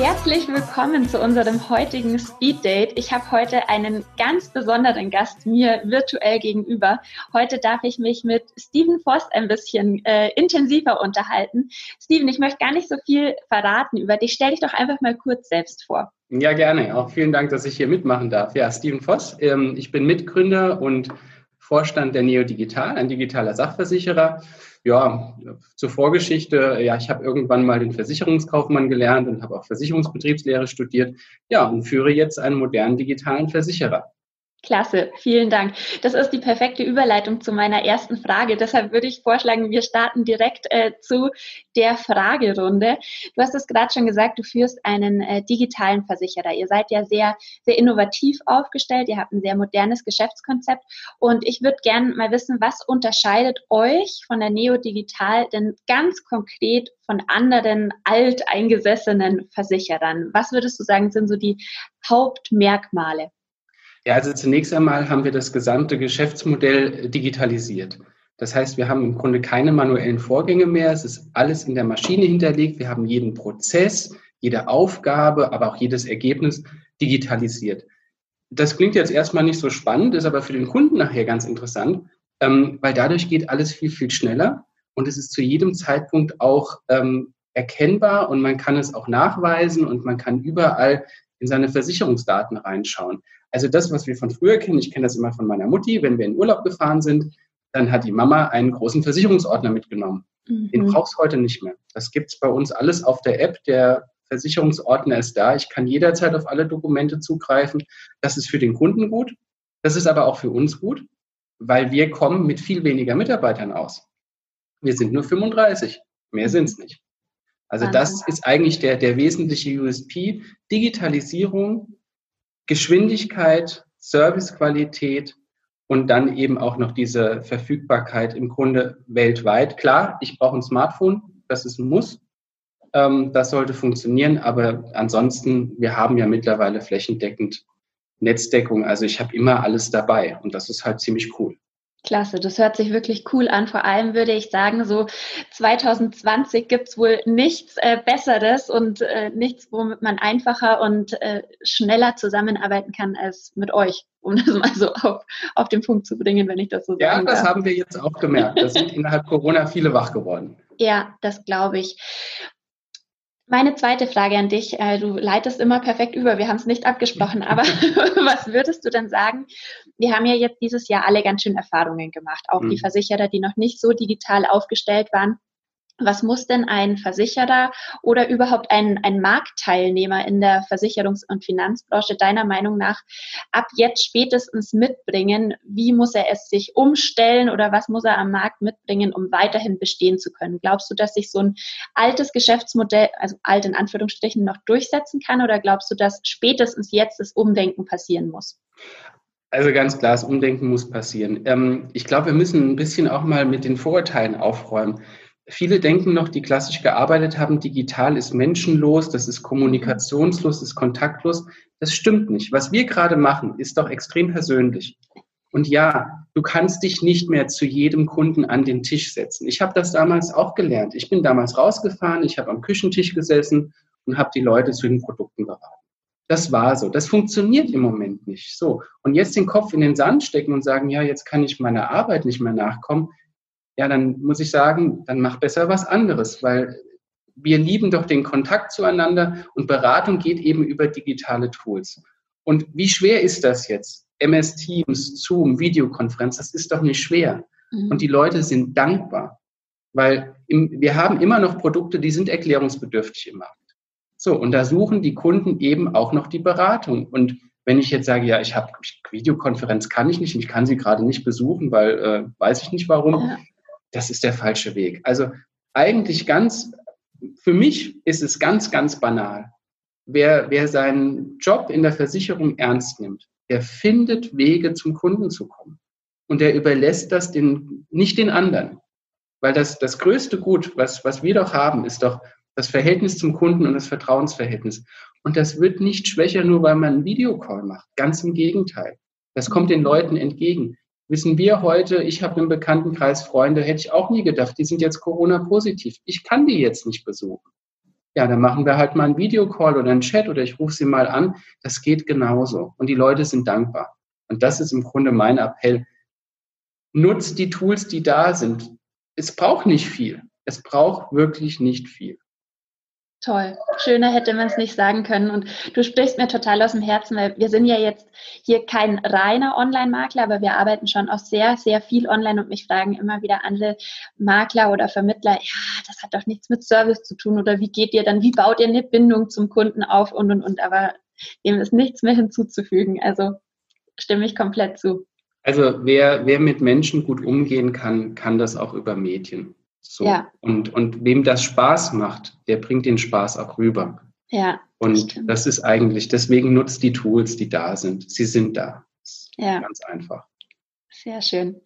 Herzlich willkommen zu unserem heutigen Speed Date. Ich habe heute einen ganz besonderen Gast mir virtuell gegenüber. Heute darf ich mich mit Steven Voss ein bisschen äh, intensiver unterhalten. Steven, ich möchte gar nicht so viel verraten über dich. Stell dich doch einfach mal kurz selbst vor. Ja, gerne. Auch vielen Dank, dass ich hier mitmachen darf. Ja, Steven Voss. Ähm, ich bin Mitgründer und Vorstand der Neo Digital, ein digitaler Sachversicherer. Ja, zur Vorgeschichte, ja, ich habe irgendwann mal den Versicherungskaufmann gelernt und habe auch Versicherungsbetriebslehre studiert, ja, und führe jetzt einen modernen digitalen Versicherer. Klasse, vielen Dank. Das ist die perfekte Überleitung zu meiner ersten Frage. Deshalb würde ich vorschlagen, wir starten direkt äh, zu der Fragerunde. Du hast es gerade schon gesagt, du führst einen äh, digitalen Versicherer. Ihr seid ja sehr, sehr innovativ aufgestellt. Ihr habt ein sehr modernes Geschäftskonzept. Und ich würde gerne mal wissen, was unterscheidet euch von der Neo Digital denn ganz konkret von anderen alteingesessenen Versicherern? Was würdest du sagen, sind so die Hauptmerkmale? Ja, also zunächst einmal haben wir das gesamte Geschäftsmodell digitalisiert. Das heißt, wir haben im Grunde keine manuellen Vorgänge mehr. Es ist alles in der Maschine hinterlegt. Wir haben jeden Prozess, jede Aufgabe, aber auch jedes Ergebnis digitalisiert. Das klingt jetzt erstmal nicht so spannend, ist aber für den Kunden nachher ganz interessant, ähm, weil dadurch geht alles viel, viel schneller und es ist zu jedem Zeitpunkt auch ähm, erkennbar und man kann es auch nachweisen und man kann überall in seine Versicherungsdaten reinschauen. Also das, was wir von früher kennen, ich kenne das immer von meiner Mutti, wenn wir in Urlaub gefahren sind, dann hat die Mama einen großen Versicherungsordner mitgenommen. Mhm. Den brauchst du heute nicht mehr. Das gibt's bei uns alles auf der App. Der Versicherungsordner ist da. Ich kann jederzeit auf alle Dokumente zugreifen. Das ist für den Kunden gut. Das ist aber auch für uns gut, weil wir kommen mit viel weniger Mitarbeitern aus. Wir sind nur 35. Mehr sind's nicht. Also das ist eigentlich der, der wesentliche USP. Digitalisierung Geschwindigkeit, Servicequalität und dann eben auch noch diese Verfügbarkeit im Grunde weltweit. Klar, ich brauche ein Smartphone, das ist ein Muss. Ähm, das sollte funktionieren, aber ansonsten, wir haben ja mittlerweile flächendeckend Netzdeckung. Also ich habe immer alles dabei und das ist halt ziemlich cool. Klasse, das hört sich wirklich cool an. Vor allem würde ich sagen, so 2020 gibt es wohl nichts äh, Besseres und äh, nichts, womit man einfacher und äh, schneller zusammenarbeiten kann als mit euch, um das mal so auf, auf den Punkt zu bringen, wenn ich das so ja, sagen Ja, das darf. haben wir jetzt auch gemerkt. Da sind innerhalb Corona viele wach geworden. Ja, das glaube ich. Meine zweite Frage an dich, äh, du leitest immer perfekt über, wir haben es nicht abgesprochen, aber was würdest du denn sagen? Wir haben ja jetzt dieses Jahr alle ganz schön Erfahrungen gemacht, auch mhm. die Versicherer, die noch nicht so digital aufgestellt waren. Was muss denn ein Versicherer oder überhaupt ein, ein Marktteilnehmer in der Versicherungs- und Finanzbranche deiner Meinung nach ab jetzt spätestens mitbringen? Wie muss er es sich umstellen oder was muss er am Markt mitbringen, um weiterhin bestehen zu können? Glaubst du, dass sich so ein altes Geschäftsmodell, also alt in Anführungsstrichen, noch durchsetzen kann oder glaubst du, dass spätestens jetzt das Umdenken passieren muss? Also ganz klar, das Umdenken muss passieren. Ähm, ich glaube, wir müssen ein bisschen auch mal mit den Vorurteilen aufräumen. Viele denken noch, die klassisch gearbeitet haben, digital ist menschenlos, das ist kommunikationslos, ist kontaktlos. Das stimmt nicht. Was wir gerade machen, ist doch extrem persönlich. Und ja, du kannst dich nicht mehr zu jedem Kunden an den Tisch setzen. Ich habe das damals auch gelernt. Ich bin damals rausgefahren, ich habe am Küchentisch gesessen und habe die Leute zu den Produkten beraten. Das war so. Das funktioniert im Moment nicht. So. Und jetzt den Kopf in den Sand stecken und sagen, ja, jetzt kann ich meiner Arbeit nicht mehr nachkommen ja, dann muss ich sagen, dann mach besser was anderes, weil wir lieben doch den Kontakt zueinander und Beratung geht eben über digitale Tools. Und wie schwer ist das jetzt? MS Teams, Zoom, Videokonferenz, das ist doch nicht schwer. Mhm. Und die Leute sind dankbar, weil im, wir haben immer noch Produkte, die sind erklärungsbedürftig im Markt. So, und da suchen die Kunden eben auch noch die Beratung. Und wenn ich jetzt sage, ja, ich habe Videokonferenz kann ich nicht, ich kann sie gerade nicht besuchen, weil äh, weiß ich nicht warum, ja das ist der falsche Weg. Also eigentlich ganz, für mich ist es ganz, ganz banal. Wer, wer seinen Job in der Versicherung ernst nimmt, der findet Wege zum Kunden zu kommen. Und der überlässt das den, nicht den anderen. Weil das, das größte Gut, was, was wir doch haben, ist doch das Verhältnis zum Kunden und das Vertrauensverhältnis. Und das wird nicht schwächer, nur weil man einen Videocall macht. Ganz im Gegenteil. Das kommt den Leuten entgegen wissen wir heute, ich habe im Bekanntenkreis Freunde, hätte ich auch nie gedacht, die sind jetzt Corona-positiv. Ich kann die jetzt nicht besuchen. Ja, dann machen wir halt mal einen Videocall oder einen Chat oder ich rufe sie mal an. Das geht genauso. Und die Leute sind dankbar. Und das ist im Grunde mein Appell. Nutzt die Tools, die da sind. Es braucht nicht viel. Es braucht wirklich nicht viel. Toll. Schöner hätte man es nicht sagen können. Und du sprichst mir total aus dem Herzen, weil wir sind ja jetzt hier kein reiner Online-Makler, aber wir arbeiten schon auch sehr, sehr viel online und mich fragen immer wieder andere Makler oder Vermittler, ja, das hat doch nichts mit Service zu tun oder wie geht ihr dann, wie baut ihr eine Bindung zum Kunden auf und und und. Aber dem ist nichts mehr hinzuzufügen. Also stimme ich komplett zu. Also wer, wer mit Menschen gut umgehen kann, kann das auch über Medien. So. Ja. Und, und wem das Spaß macht, der bringt den Spaß auch rüber. Ja. Und das, das ist eigentlich, deswegen nutzt die Tools, die da sind. Sie sind da. Ja. Ganz einfach. Sehr schön.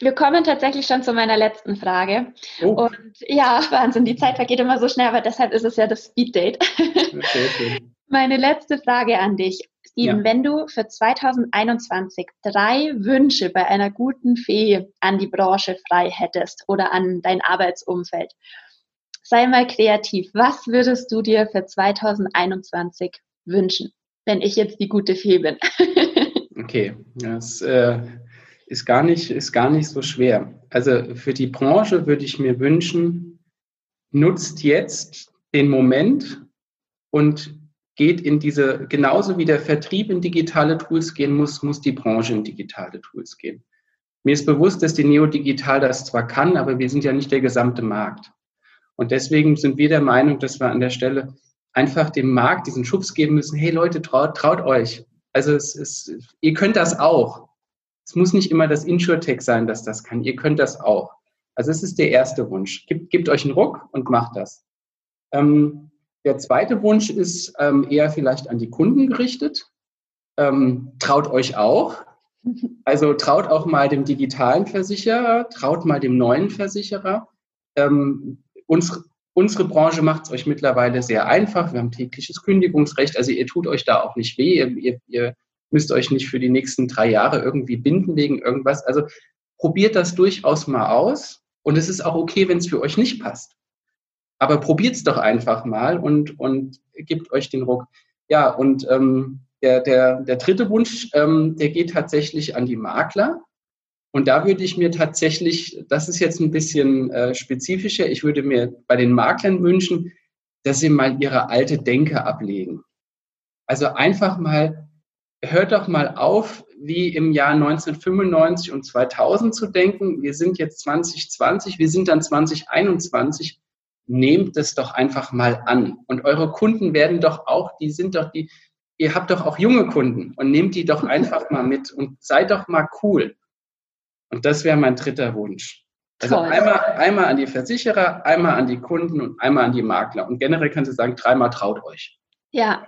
Wir kommen tatsächlich schon zu meiner letzten Frage. Oh. Und ja, Wahnsinn, die Zeit vergeht immer so schnell, aber deshalb ist es ja das Speed Date. Okay, okay. Meine letzte Frage an dich. Steven, ja. wenn du für 2021 drei Wünsche bei einer guten Fee an die Branche frei hättest oder an dein Arbeitsumfeld, sei mal kreativ. Was würdest du dir für 2021 wünschen, wenn ich jetzt die gute Fee bin? okay, das äh, ist, gar nicht, ist gar nicht so schwer. Also für die Branche würde ich mir wünschen, nutzt jetzt den Moment und geht in diese, genauso wie der Vertrieb in digitale Tools gehen muss, muss die Branche in digitale Tools gehen. Mir ist bewusst, dass die Neodigital das zwar kann, aber wir sind ja nicht der gesamte Markt. Und deswegen sind wir der Meinung, dass wir an der Stelle einfach dem Markt diesen Schubs geben müssen. Hey Leute, traut, traut euch. Also es ist, ihr könnt das auch. Es muss nicht immer das Insurtech sein, dass das kann. Ihr könnt das auch. Also es ist der erste Wunsch. Gebt, gebt euch einen Ruck und macht das. Ähm, der zweite Wunsch ist ähm, eher vielleicht an die Kunden gerichtet. Ähm, traut euch auch. Also traut auch mal dem digitalen Versicherer, traut mal dem neuen Versicherer. Ähm, uns, unsere Branche macht es euch mittlerweile sehr einfach. Wir haben tägliches Kündigungsrecht. Also ihr tut euch da auch nicht weh. Ihr, ihr müsst euch nicht für die nächsten drei Jahre irgendwie binden wegen irgendwas. Also probiert das durchaus mal aus. Und es ist auch okay, wenn es für euch nicht passt. Aber probiert es doch einfach mal und, und gebt euch den Ruck. Ja, und ähm, der, der, der dritte Wunsch, ähm, der geht tatsächlich an die Makler. Und da würde ich mir tatsächlich, das ist jetzt ein bisschen äh, spezifischer, ich würde mir bei den Maklern wünschen, dass sie mal ihre alte Denke ablegen. Also einfach mal, hört doch mal auf, wie im Jahr 1995 und 2000 zu denken. Wir sind jetzt 2020, wir sind dann 2021 nehmt es doch einfach mal an. Und eure Kunden werden doch auch, die sind doch die, ihr habt doch auch junge Kunden und nehmt die doch einfach mal mit und seid doch mal cool. Und das wäre mein dritter Wunsch. Also einmal, einmal an die Versicherer, einmal an die Kunden und einmal an die Makler. Und generell kannst du sagen, dreimal traut euch. Ja,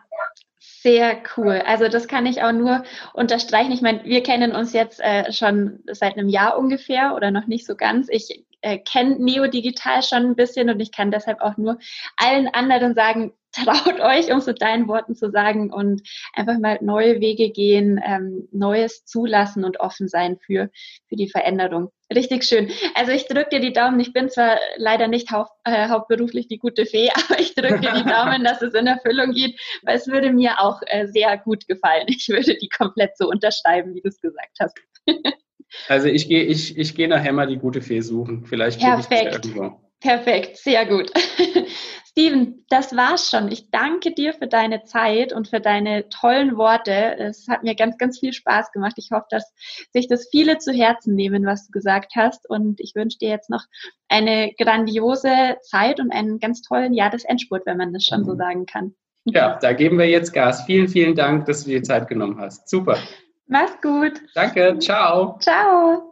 sehr cool. Also das kann ich auch nur unterstreichen. Ich meine, wir kennen uns jetzt äh, schon seit einem Jahr ungefähr oder noch nicht so ganz. Ich äh, kenne Neodigital schon ein bisschen und ich kann deshalb auch nur allen anderen sagen, traut euch, um es mit deinen Worten zu sagen, und einfach mal neue Wege gehen, ähm, Neues zulassen und offen sein für, für die Veränderung. Richtig schön. Also ich drücke dir die Daumen. Ich bin zwar leider nicht haupt, äh, hauptberuflich die gute Fee, aber ich drücke dir die Daumen, dass es in Erfüllung geht, weil es würde mir auch äh, sehr gut gefallen. Ich würde die komplett so unterschreiben, wie du es gesagt hast. Also ich gehe ich, ich geh nachher mal die gute Fee suchen. Vielleicht Perfekt. Ich irgendwo. Perfekt, sehr gut. Steven, das war's schon. Ich danke dir für deine Zeit und für deine tollen Worte. Es hat mir ganz, ganz viel Spaß gemacht. Ich hoffe, dass sich das viele zu Herzen nehmen, was du gesagt hast. Und ich wünsche dir jetzt noch eine grandiose Zeit und einen ganz tollen Jahresendspurt, wenn man das schon so mhm. sagen kann. Ja, da geben wir jetzt Gas. Vielen, vielen Dank, dass du dir Zeit genommen hast. Super. Mach's gut. Danke. Ciao. Ciao.